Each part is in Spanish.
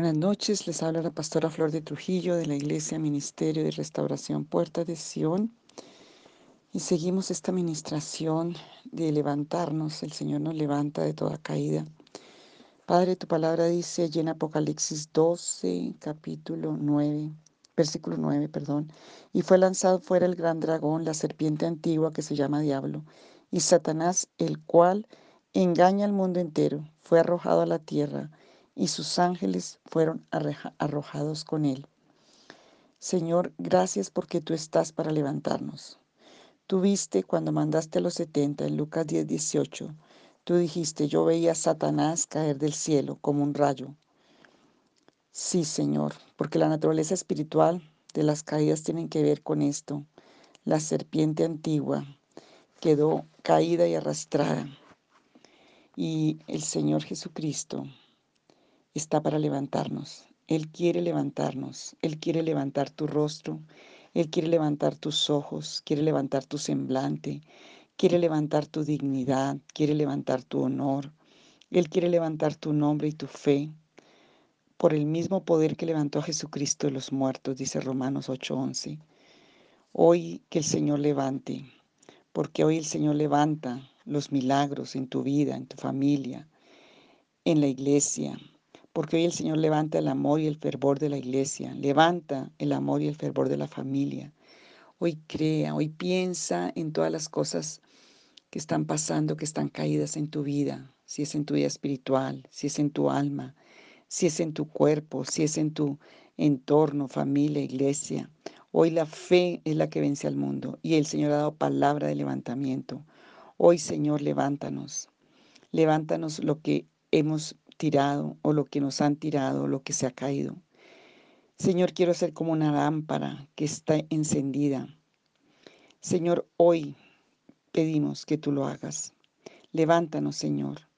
Buenas noches, les habla la pastora Flor de Trujillo de la Iglesia Ministerio de Restauración Puerta de Sion. Y seguimos esta ministración de levantarnos. El Señor nos levanta de toda caída. Padre, tu palabra dice allí en Apocalipsis 12, capítulo 9, versículo 9, perdón. Y fue lanzado fuera el gran dragón, la serpiente antigua que se llama Diablo, y Satanás, el cual engaña al mundo entero, fue arrojado a la tierra y sus ángeles fueron arrojados con él. Señor, gracias porque tú estás para levantarnos. Tú viste cuando mandaste a los setenta en Lucas 10, 18. Tú dijiste, yo veía a Satanás caer del cielo como un rayo. Sí, Señor, porque la naturaleza espiritual de las caídas tienen que ver con esto. La serpiente antigua quedó caída y arrastrada. Y el Señor Jesucristo está para levantarnos. Él quiere levantarnos. Él quiere levantar tu rostro. Él quiere levantar tus ojos. Quiere levantar tu semblante. Quiere levantar tu dignidad. Quiere levantar tu honor. Él quiere levantar tu nombre y tu fe. Por el mismo poder que levantó a Jesucristo de los muertos, dice Romanos 8:11. Hoy que el Señor levante, porque hoy el Señor levanta los milagros en tu vida, en tu familia, en la iglesia, porque hoy el Señor levanta el amor y el fervor de la iglesia, levanta el amor y el fervor de la familia. Hoy crea, hoy piensa en todas las cosas que están pasando, que están caídas en tu vida, si es en tu vida espiritual, si es en tu alma, si es en tu cuerpo, si es en tu entorno, familia, iglesia. Hoy la fe es la que vence al mundo y el Señor ha dado palabra de levantamiento. Hoy, Señor, levántanos. Levántanos lo que hemos tirado o lo que nos han tirado lo que se ha caído. Señor, quiero ser como una lámpara que está encendida. Señor, hoy pedimos que tú lo hagas. Levántanos, Señor.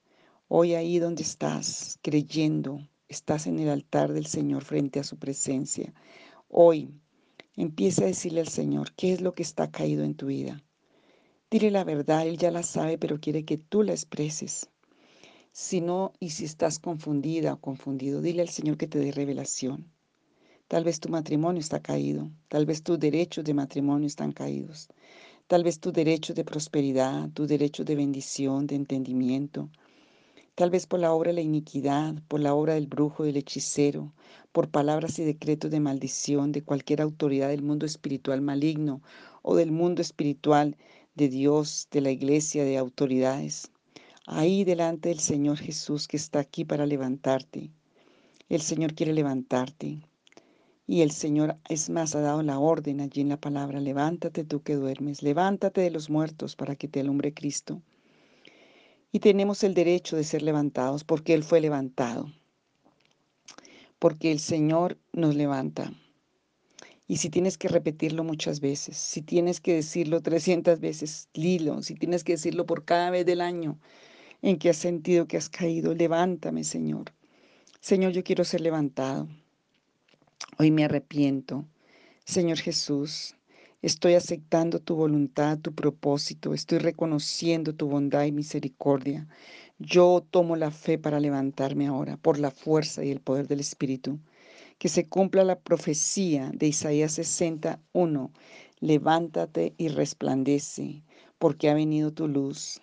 Hoy ahí donde estás, creyendo, estás en el altar del Señor frente a su presencia. Hoy empieza a decirle al Señor qué es lo que está caído en tu vida. Dile la verdad, Él ya la sabe, pero quiere que tú la expreses. Si no, y si estás confundida o confundido, dile al Señor que te dé revelación. Tal vez tu matrimonio está caído, tal vez tus derechos de matrimonio están caídos, tal vez tus derechos de prosperidad, tus derechos de bendición, de entendimiento, tal vez por la obra de la iniquidad, por la obra del brujo, del hechicero, por palabras y decretos de maldición de cualquier autoridad del mundo espiritual maligno o del mundo espiritual de Dios, de la iglesia, de autoridades ahí delante del Señor Jesús que está aquí para levantarte. El Señor quiere levantarte. Y el Señor, es más, ha dado la orden allí en la palabra, levántate tú que duermes, levántate de los muertos para que te alumbre Cristo. Y tenemos el derecho de ser levantados porque Él fue levantado, porque el Señor nos levanta. Y si tienes que repetirlo muchas veces, si tienes que decirlo 300 veces, lilo, si tienes que decirlo por cada vez del año, en que has sentido que has caído. Levántame, Señor. Señor, yo quiero ser levantado. Hoy me arrepiento. Señor Jesús, estoy aceptando tu voluntad, tu propósito. Estoy reconociendo tu bondad y misericordia. Yo tomo la fe para levantarme ahora por la fuerza y el poder del Espíritu. Que se cumpla la profecía de Isaías 61. Levántate y resplandece, porque ha venido tu luz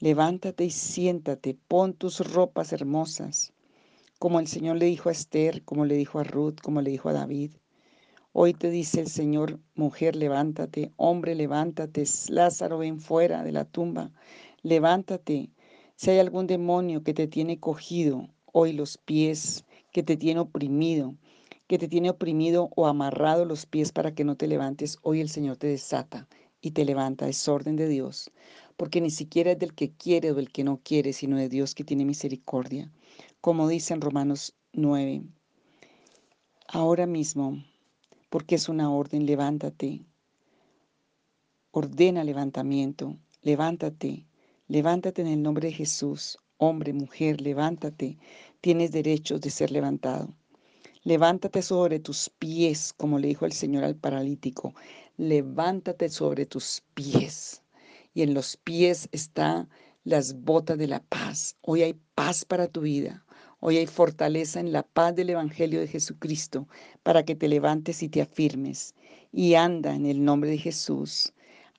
Levántate y siéntate, pon tus ropas hermosas, como el Señor le dijo a Esther, como le dijo a Ruth, como le dijo a David. Hoy te dice el Señor, mujer, levántate, hombre, levántate, Lázaro, ven fuera de la tumba, levántate. Si hay algún demonio que te tiene cogido hoy los pies, que te tiene oprimido, que te tiene oprimido o amarrado los pies para que no te levantes, hoy el Señor te desata y te levanta. Es orden de Dios porque ni siquiera es del que quiere o del que no quiere, sino de Dios que tiene misericordia. Como dice en Romanos 9, ahora mismo, porque es una orden, levántate, ordena levantamiento, levántate, levántate en el nombre de Jesús, hombre, mujer, levántate, tienes derecho de ser levantado. Levántate sobre tus pies, como le dijo el Señor al paralítico, levántate sobre tus pies y en los pies están las botas de la paz. Hoy hay paz para tu vida. Hoy hay fortaleza en la paz del Evangelio de Jesucristo para que te levantes y te afirmes. Y anda en el nombre de Jesús.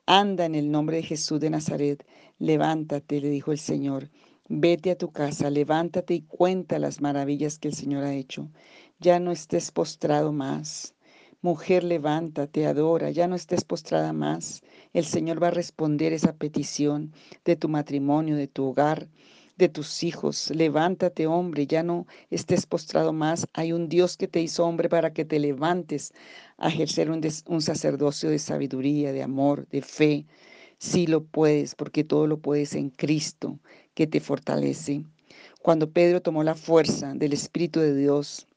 Anda en el nombre de Jesús de Nazaret. Levántate, le dijo el Señor. Vete a tu casa, levántate y cuenta las maravillas que el Señor ha hecho. Ya no estés postrado más. Mujer, levántate, adora, ya no estés postrada más. El Señor va a responder esa petición de tu matrimonio, de tu hogar, de tus hijos. Levántate, hombre, ya no estés postrado más. Hay un Dios que te hizo hombre para que te levantes a ejercer un, un sacerdocio de sabiduría, de amor, de fe. Sí lo puedes, porque todo lo puedes en Cristo, que te fortalece. Cuando Pedro tomó la fuerza del Espíritu de Dios,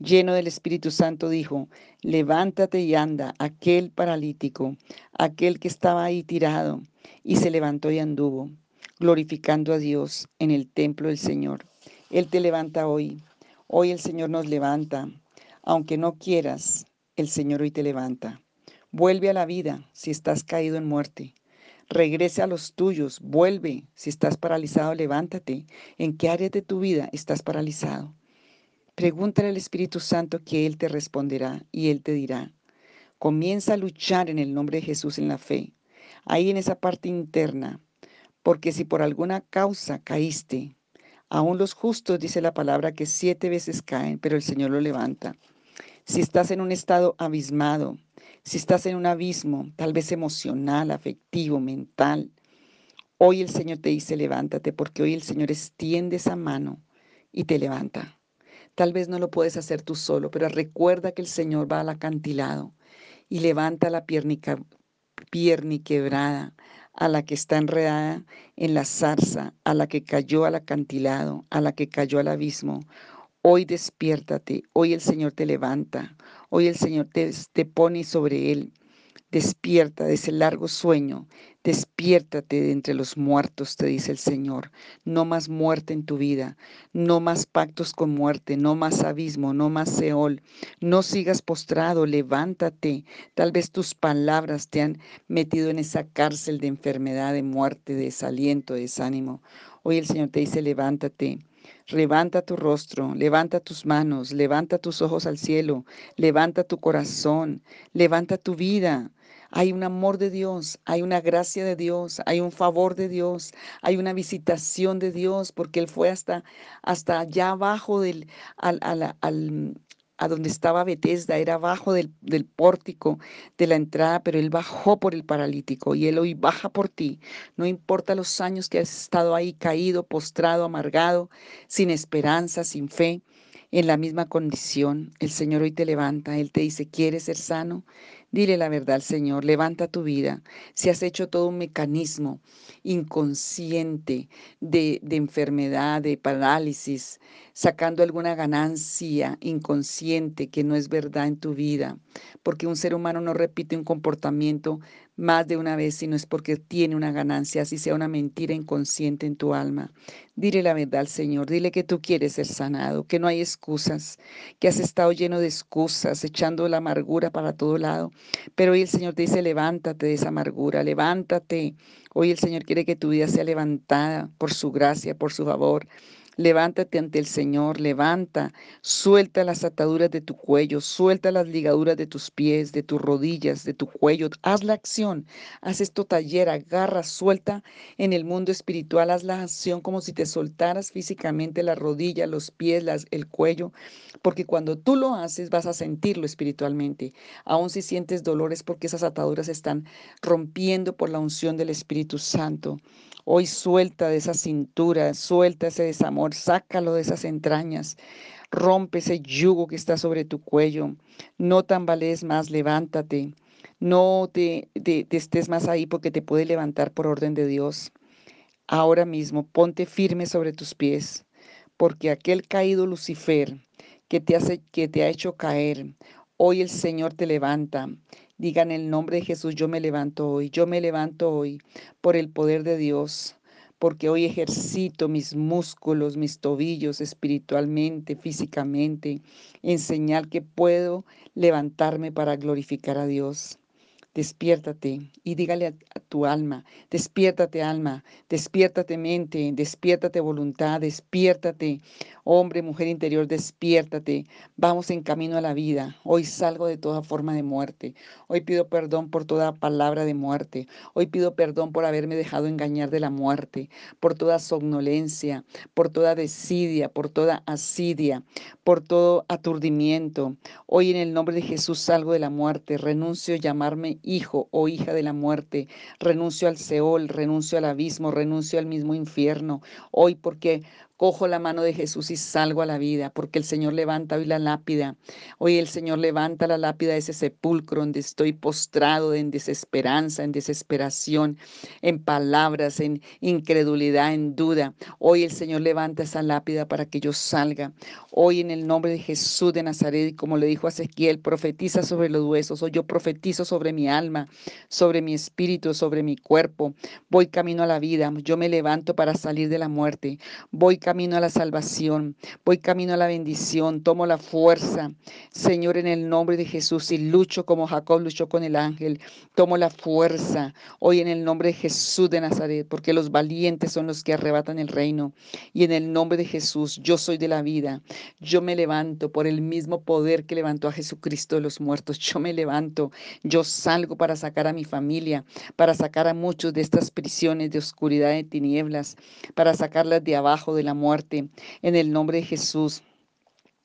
lleno del Espíritu Santo, dijo, levántate y anda, aquel paralítico, aquel que estaba ahí tirado, y se levantó y anduvo, glorificando a Dios en el templo del Señor. Él te levanta hoy, hoy el Señor nos levanta, aunque no quieras, el Señor hoy te levanta. Vuelve a la vida si estás caído en muerte. Regrese a los tuyos, vuelve. Si estás paralizado, levántate. ¿En qué área de tu vida estás paralizado? Pregúntale al Espíritu Santo que Él te responderá y Él te dirá. Comienza a luchar en el nombre de Jesús en la fe, ahí en esa parte interna, porque si por alguna causa caíste, aún los justos dice la palabra que siete veces caen, pero el Señor lo levanta. Si estás en un estado abismado, si estás en un abismo, tal vez emocional, afectivo, mental, hoy el Señor te dice levántate, porque hoy el Señor extiende esa mano y te levanta. Tal vez no lo puedes hacer tú solo, pero recuerda que el Señor va al acantilado y levanta la piernica, quebrada, a la que está enredada en la zarza, a la que cayó al acantilado, a la que cayó al abismo. Hoy despiértate, hoy el Señor te levanta, hoy el Señor te, te pone sobre él. Despierta de ese largo sueño Despiértate de entre los muertos, te dice el Señor. No más muerte en tu vida, no más pactos con muerte, no más abismo, no más Seol. No sigas postrado, levántate. Tal vez tus palabras te han metido en esa cárcel de enfermedad, de muerte, de desaliento, de desánimo. Hoy el Señor te dice, levántate. Levanta tu rostro, levanta tus manos, levanta tus ojos al cielo, levanta tu corazón, levanta tu vida. Hay un amor de Dios, hay una gracia de Dios, hay un favor de Dios, hay una visitación de Dios, porque Él fue hasta, hasta allá abajo del, al, a donde estaba Bethesda, era abajo del, del, pórtico de la entrada, pero Él bajó por el paralítico y Él hoy baja por ti. No importa los años que has estado ahí caído, postrado, amargado, sin esperanza, sin fe, en la misma condición, el Señor hoy te levanta, Él te dice, ¿quieres ser sano? Dile la verdad al Señor, levanta tu vida. Si has hecho todo un mecanismo inconsciente de, de, enfermedad, de parálisis, sacando alguna ganancia inconsciente que no es verdad en tu vida, porque un ser humano no repite un comportamiento más de una vez, sino es porque tiene una ganancia, así sea una mentira inconsciente en tu alma. Dile la verdad al Señor, dile que tú quieres ser sanado, que no hay excusas, que has estado lleno de excusas, echando la amargura para todo lado. Pero hoy el Señor te dice, levántate de esa amargura, levántate. Hoy el Señor quiere que tu vida sea levantada por su gracia, por su favor. Levántate ante el Señor, levanta, suelta las ataduras de tu cuello, suelta las ligaduras de tus pies, de tus rodillas, de tu cuello. Haz la acción, haz esto taller, agarra, suelta en el mundo espiritual, haz la acción como si te soltaras físicamente las rodillas, los pies, el cuello, porque cuando tú lo haces vas a sentirlo espiritualmente. Aún si sientes dolores porque esas ataduras están rompiendo por la unción del Espíritu Santo. Hoy suelta de esa cintura, suelta ese desamor, sácalo de esas entrañas. Rompe ese yugo que está sobre tu cuello. No tambalees más, levántate. No te, te, estés más ahí porque te puede levantar por orden de Dios. Ahora mismo ponte firme sobre tus pies, porque aquel caído Lucifer que te, hace, que te ha hecho caer, hoy el Señor te levanta Digan el nombre de Jesús, yo me levanto hoy, yo me levanto hoy por el poder de Dios, porque hoy ejercito mis músculos, mis tobillos espiritualmente, físicamente, en señal que puedo levantarme para glorificar a Dios. Despiértate y dígale a, tu alma, despiértate alma, despiértate mente, despiértate voluntad, despiértate hombre, mujer interior, despiértate. Vamos en camino a la vida. Hoy salgo de toda forma de muerte. Hoy pido perdón por toda palabra de muerte. Hoy pido perdón por haberme dejado engañar de la muerte, por toda somnolencia, por toda desidia, por toda asidia, por todo aturdimiento. Hoy en el nombre de Jesús salgo de la muerte, renuncio a llamarme hijo o hija de la muerte. Renuncio al Seol, renuncio al abismo, renuncio al mismo infierno. Hoy porque Cojo la mano de Jesús y salgo a la vida, porque el Señor levanta hoy la lápida. Hoy el Señor levanta la lápida de ese sepulcro donde estoy postrado en desesperanza, en desesperación, en palabras, en incredulidad, en duda. Hoy el Señor levanta esa lápida para que yo salga. Hoy en el nombre de Jesús de Nazaret, como le dijo a Ezequiel, profetiza sobre los huesos. Hoy yo profetizo sobre mi alma, sobre mi espíritu, sobre mi cuerpo. Voy camino a la vida. Yo me levanto para salir de la muerte. Voy camino a la salvación, voy camino a la bendición, tomo la fuerza, Señor, en el nombre de Jesús, y lucho como Jacob luchó con el ángel, tomo la fuerza hoy en el nombre de Jesús de Nazaret, porque los valientes son los que arrebatan el reino, y en el nombre de Jesús, yo soy de la vida, yo me levanto por el mismo poder que levantó a Jesucristo de los muertos, yo me levanto, yo salgo para sacar a mi familia, para sacar a muchos de estas prisiones de oscuridad y tinieblas, para sacarlas de abajo de la muerte. En el nombre de Jesús.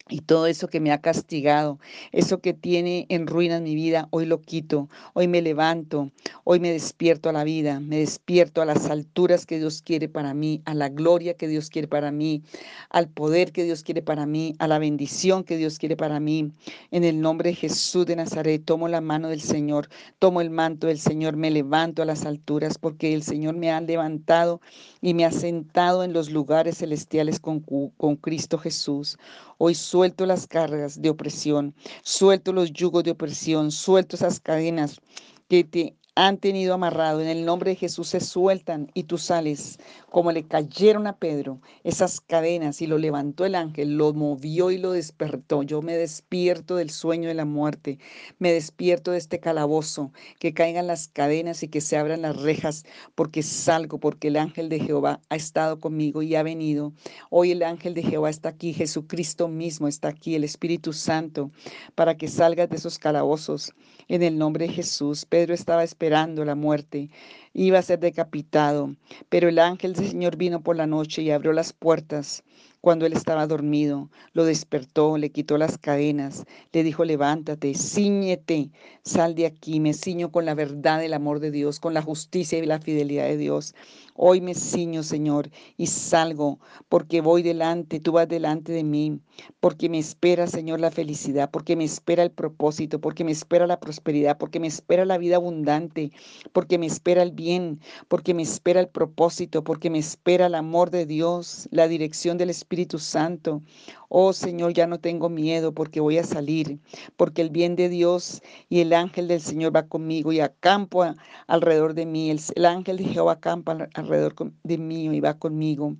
Y todo eso que me ha castigado, eso que tiene en ruinas mi vida, hoy lo quito, hoy me levanto, hoy me despierto a la vida, me despierto a las alturas que Dios quiere para mí, a la gloria que Dios quiere para mí, al poder que Dios quiere para mí, a la bendición que Dios quiere para mí. En el nombre de Jesús de Nazaret, tomo la mano del Señor, tomo el manto del Señor, me levanto a las alturas porque el Señor me ha levantado y me ha sentado en los lugares celestiales con, con Cristo Jesús. Hoy suelto las cargas de opresión, suelto los yugos de opresión, suelto esas cadenas que te han tenido amarrado. En el nombre de Jesús se sueltan y tú sales como le cayeron a Pedro esas cadenas y lo levantó el ángel, lo movió y lo despertó. Yo me despierto del sueño de la muerte, me despierto de este calabozo, que caigan las cadenas y que se abran las rejas, porque salgo, porque el ángel de Jehová ha estado conmigo y ha venido. Hoy el ángel de Jehová está aquí, Jesucristo mismo está aquí, el Espíritu Santo, para que salgas de esos calabozos. En el nombre de Jesús, Pedro estaba esperando la muerte iba a ser decapitado, pero el ángel del Señor vino por la noche y abrió las puertas cuando él estaba dormido, lo despertó, le quitó las cadenas, le dijo, levántate, ciñete, sal de aquí, me ciño con la verdad del amor de Dios, con la justicia y la fidelidad de Dios. Hoy me ciño, Señor, y salgo, porque voy delante, tú vas delante de mí, porque me espera, Señor, la felicidad, porque me espera el propósito, porque me espera la prosperidad, porque me espera la vida abundante, porque me espera el bien, porque me espera el propósito, porque me espera el amor de Dios, la dirección del Espíritu Santo. Oh Señor, ya no tengo miedo porque voy a salir, porque el bien de Dios y el ángel del Señor va conmigo y acampo alrededor de mí. El, ángel de Jehová acampa alrededor de mí y va conmigo.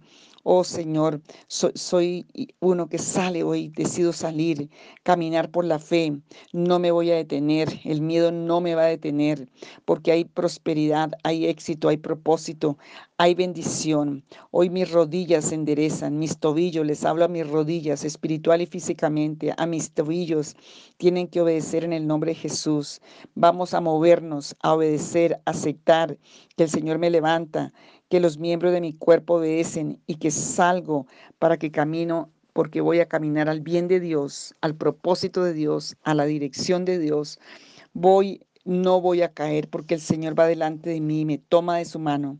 Oh Señor, soy, uno que sale hoy, decido salir, caminar por la fe. No me voy a detener, el miedo no me va a detener, porque hay prosperidad, hay éxito, hay propósito, hay bendición. Hoy mis rodillas se enderezan, mis tobillos, les hablo a mis rodillas, espiritual y físicamente, a mis tobillos, tienen que obedecer en el nombre de Jesús. Vamos a movernos, a obedecer, a aceptar que el Señor me levanta, que los miembros de mi cuerpo obedecen y que salgo para que camino porque voy a caminar al bien de Dios, al propósito de Dios, a la dirección de Dios. Voy, no voy a caer porque el Señor va delante de mí y me toma de su mano.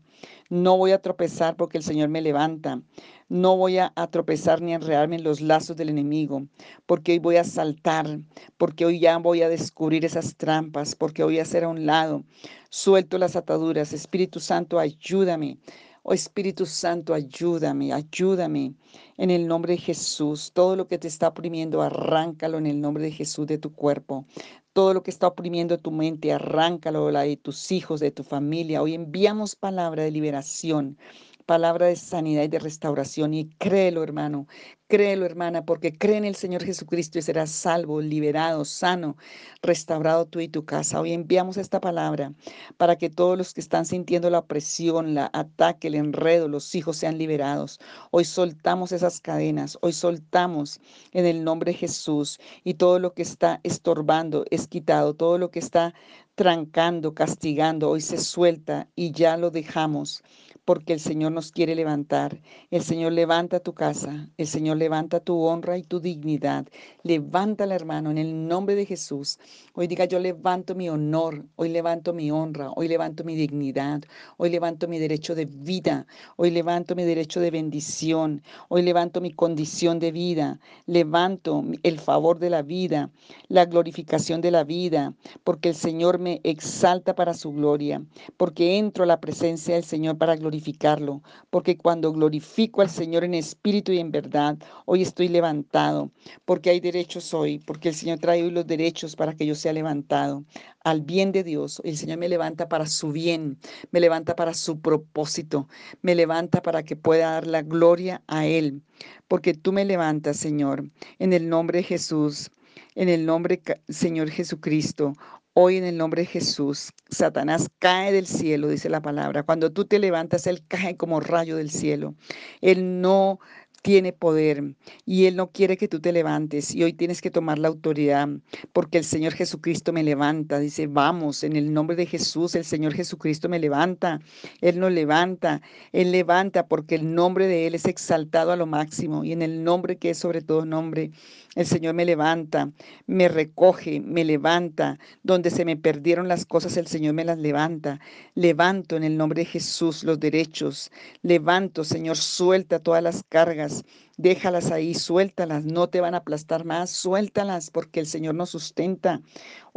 No voy a tropezar porque el Señor me levanta. No voy a, tropezar ni a enredarme en los lazos del enemigo, porque hoy voy a saltar, porque hoy ya voy a descubrir esas trampas, porque voy a hacer a un lado. Suelto las ataduras. Espíritu Santo, ayúdame. Oh Espíritu Santo, ayúdame, ayúdame. En el nombre de Jesús, todo lo que te está oprimiendo, arráncalo en el nombre de Jesús de tu cuerpo. Todo lo que está oprimiendo tu mente, arráncalo, la de tus hijos, de tu familia. Hoy enviamos palabra de liberación palabra de sanidad y de restauración. Y créelo, hermano, créelo, hermana, porque cree en el Señor Jesucristo y serás salvo, liberado, sano, restaurado tú y tu casa. Hoy enviamos esta palabra para que todos los que están sintiendo la opresión, la ataque, el enredo, los hijos sean liberados. Hoy soltamos esas cadenas, hoy soltamos en el nombre de Jesús y todo lo que está estorbando es quitado, todo lo que está trancando, castigando, hoy se suelta y ya lo dejamos porque el Señor nos quiere levantar. El Señor levanta tu casa, el Señor levanta tu honra y tu dignidad. Levántala, hermano, en el nombre de Jesús. Hoy diga, yo levanto mi honor, hoy levanto mi honra, hoy levanto mi dignidad, hoy levanto mi derecho de vida, hoy levanto mi derecho de bendición, hoy levanto mi condición de vida, levanto el favor de la vida, la glorificación de la vida, porque el Señor me exalta para su gloria, porque entro a la presencia del Señor para glorificar glorificarlo, porque cuando glorifico al Señor en espíritu y en verdad, hoy estoy levantado, porque hay derechos hoy, porque el Señor trae hoy los derechos para que yo sea levantado al bien de Dios. El Señor me levanta para su bien, me levanta para su propósito, me levanta para que pueda dar la gloria a Él, porque tú me levantas, Señor, en el nombre de Jesús. En el nombre Señor Jesucristo, Hoy en el nombre de Jesús, Satanás cae del cielo, dice la palabra. Cuando tú te levantas, Él cae como rayo del cielo. Él no tiene poder y Él no quiere que tú te levantes y hoy tienes que tomar la autoridad porque el Señor Jesucristo me levanta. Dice, vamos, en el nombre de Jesús, el Señor Jesucristo me levanta. Él nos levanta, Él levanta porque el nombre de Él es exaltado a lo máximo y en el nombre que es sobre todo nombre, el Señor me levanta, me recoge, me levanta. Donde se me perdieron las cosas, el Señor me las levanta. Levanto en el nombre de Jesús los derechos. Levanto, Señor, suelta todas las cargas Déjalas ahí, suéltalas, no te van a aplastar más, suéltalas porque el Señor nos sustenta.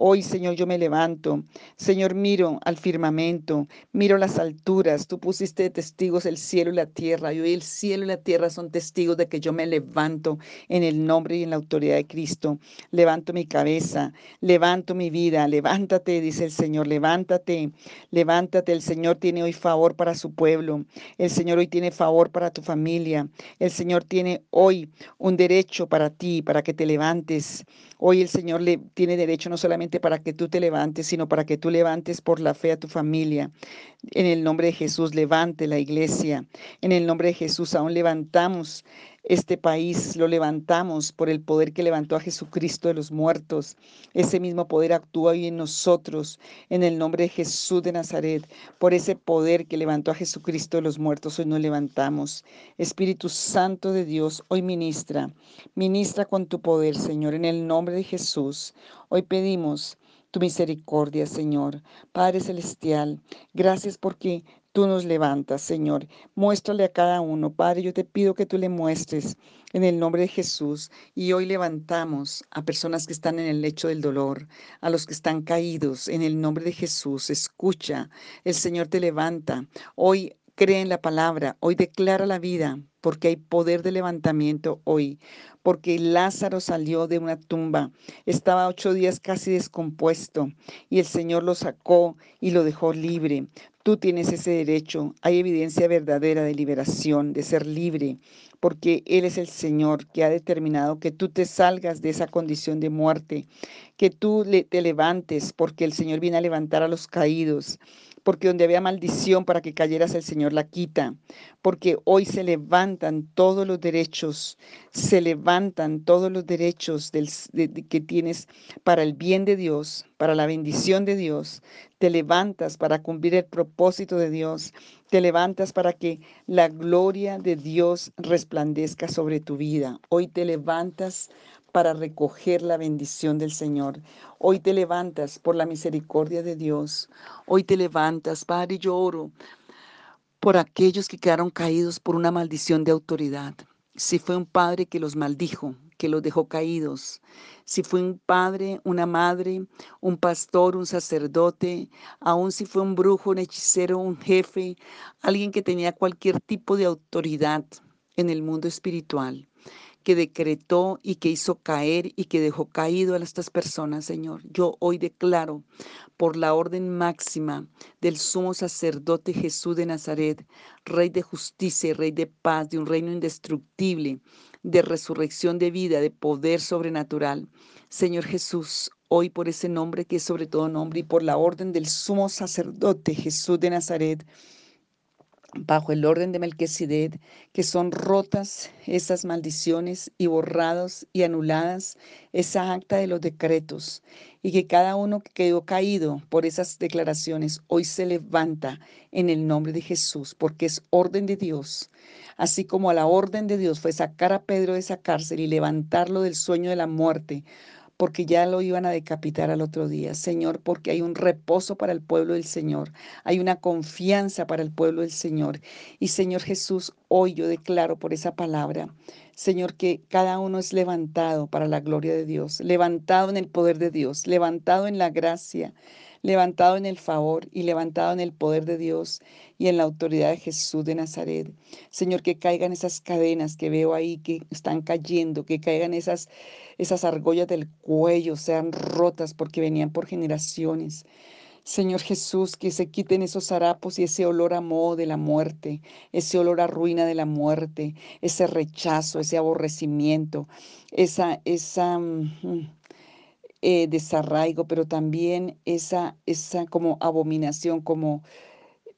Hoy, Señor, yo me levanto. Señor, miro al firmamento, miro las alturas. Tú pusiste de testigos el cielo y la tierra. Y hoy el cielo y la tierra son testigos de que yo me levanto en el nombre y en la autoridad de Cristo. Levanto mi cabeza, levanto mi vida. Levántate, dice el Señor, levántate, levántate. El Señor tiene hoy favor para su pueblo. El Señor hoy tiene favor para tu familia. El Señor tiene hoy un derecho para ti, para que te levantes. Hoy el Señor le tiene derecho no solamente para que tú te levantes, sino para que tú levantes por la fe a tu familia. En el nombre de Jesús, levante la iglesia. En el nombre de Jesús, aún levantamos este país, lo levantamos por el poder que levantó a Jesucristo de los muertos. Ese mismo poder actúa hoy en nosotros, en el nombre de Jesús de Nazaret. Por ese poder que levantó a Jesucristo de los muertos, hoy nos levantamos. Espíritu Santo de Dios, hoy ministra. Ministra con tu poder, Señor, en el nombre de Jesús. Hoy pedimos tu misericordia, Señor. Padre Celestial, gracias porque tú nos levantas, Señor. Muéstrale a cada uno. Padre, yo te pido que tú le muestres en el nombre de Jesús. Y hoy levantamos a personas que están en el lecho del dolor, a los que están caídos, en el nombre de Jesús. Escucha, el Señor te levanta. Hoy cree en la palabra, hoy declara la vida, porque hay poder de levantamiento hoy, porque Lázaro salió de una tumba, estaba ocho días casi descompuesto y el Señor lo sacó y lo dejó libre. Tú tienes ese derecho, hay evidencia verdadera de liberación, de ser libre, porque Él es el Señor que ha determinado que tú te salgas de esa condición de muerte, que tú te levantes, porque el Señor viene a levantar a los caídos porque donde había maldición para que cayeras el Señor la quita, porque hoy se levantan todos los derechos, se levantan todos los derechos que tienes para el bien de Dios, para la bendición de Dios, te levantas para cumplir el propósito de Dios, te levantas para que la gloria de Dios resplandezca sobre tu vida. Hoy te levantas para recoger la bendición del Señor. Hoy te levantas por la misericordia de Dios. Hoy te levantas, Padre, yo oro por aquellos que quedaron caídos por una maldición de autoridad. Si fue un padre que los maldijo, que los dejó caídos, si fue un padre, una madre, un pastor, un sacerdote, aun si fue un brujo, un hechicero, un jefe, alguien que tenía cualquier tipo de autoridad en el mundo espiritual que decretó y que hizo caer y que dejó caído a estas personas, Señor. Yo hoy declaro por la orden máxima del sumo sacerdote Jesús de Nazaret, Rey de justicia y Rey de paz, de un reino indestructible, de resurrección de vida, de poder sobrenatural. Señor Jesús, hoy por ese nombre que es sobre todo nombre y por la orden del sumo sacerdote Jesús de Nazaret, bajo el orden de Melquisedec, que son rotas esas maldiciones y borrados y anuladas esa acta de los decretos, y que cada uno que quedó caído por esas declaraciones hoy se levanta en el nombre de Jesús, porque es orden de Dios. Así como a la orden de Dios fue sacar a Pedro de esa cárcel y levantarlo del sueño de la muerte, porque ya lo iban a decapitar al otro día. Señor, porque hay un reposo para el pueblo del Señor, hay una confianza para el pueblo del Señor. Y Señor Jesús, hoy yo declaro por esa palabra, Señor, que cada uno es levantado para la gloria de Dios, levantado en el poder de Dios, levantado en la gracia levantado en el favor y levantado en el poder de Dios y en la autoridad de Jesús de Nazaret. Señor, que caigan esas cadenas que veo ahí que están cayendo, que caigan esas, esas argollas del cuello, sean rotas porque venían por generaciones. Señor Jesús, que se quiten esos harapos y ese olor a moho de la muerte, ese olor a ruina de la muerte, ese rechazo, ese aborrecimiento, esa, esa, mm, eh, desarraigo, pero también esa, esa como abominación, como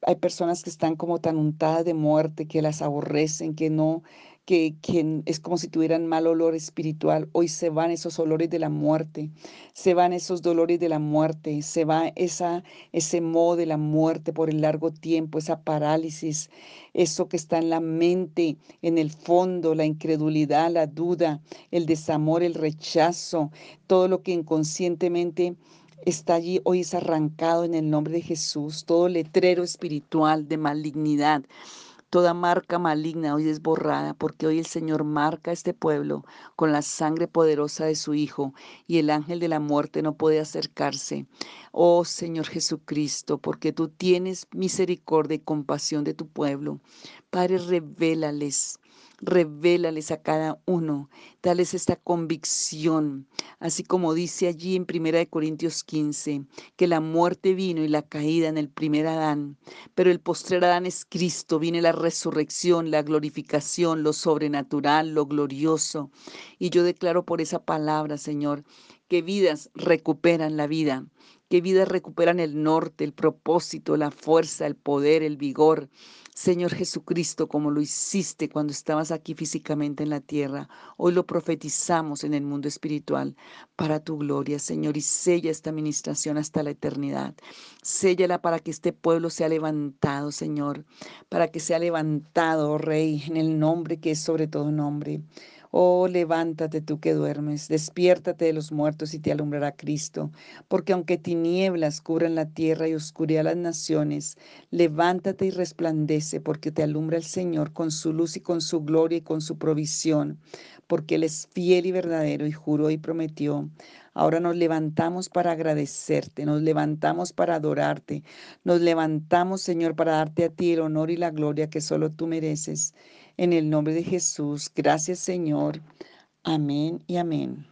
hay personas que están como tan untadas de muerte, que las aborrecen, que no, que, es como si tuvieran mal olor espiritual. Hoy se van esos olores de la muerte, se van esos dolores de la muerte, se va esa, ese modo de la muerte por el largo tiempo, esa parálisis, eso que está en la mente, en el fondo, la incredulidad, la duda, el desamor, el rechazo, todo lo que inconscientemente está allí hoy es arrancado en el nombre de Jesús, todo letrero espiritual de malignidad Toda marca maligna hoy es borrada porque hoy el Señor marca a este pueblo con la sangre poderosa de su Hijo y el ángel de la muerte no puede acercarse. Oh Señor Jesucristo, porque tú tienes misericordia y compasión de tu pueblo. Padre, revélales revélales a cada uno, dales esta convicción, así como dice allí en 1 Corintios 15, que la muerte vino y la caída en el primer Adán, pero el postrer Adán es Cristo, viene la resurrección, la glorificación, lo sobrenatural, lo glorioso. Y yo declaro por esa palabra, Señor, que vidas recuperan la vida, que vidas recuperan el norte, el propósito, la fuerza, el poder, el vigor, Señor Jesucristo, como lo hiciste cuando estabas aquí físicamente en la tierra, hoy lo profetizamos en el mundo espiritual para tu gloria, Señor, y sella esta administración hasta la eternidad. Séllala para que este pueblo sea levantado, Señor, para que sea levantado, oh Rey, en el nombre que es sobre todo nombre. Oh, levántate tú que duermes, despiértate de los muertos y te alumbrará Cristo, porque aunque tinieblas cubran la tierra y oscuridad las naciones, levántate y resplandece, porque te alumbra el Señor con su luz y con su gloria y con su provisión, porque Él es fiel y verdadero y juró y prometió. Ahora nos levantamos para agradecerte, nos levantamos para adorarte, nos levantamos, Señor, para darte a ti el honor y la gloria que solo tú mereces. En el nombre de Jesús, gracias Señor. Amén y amén.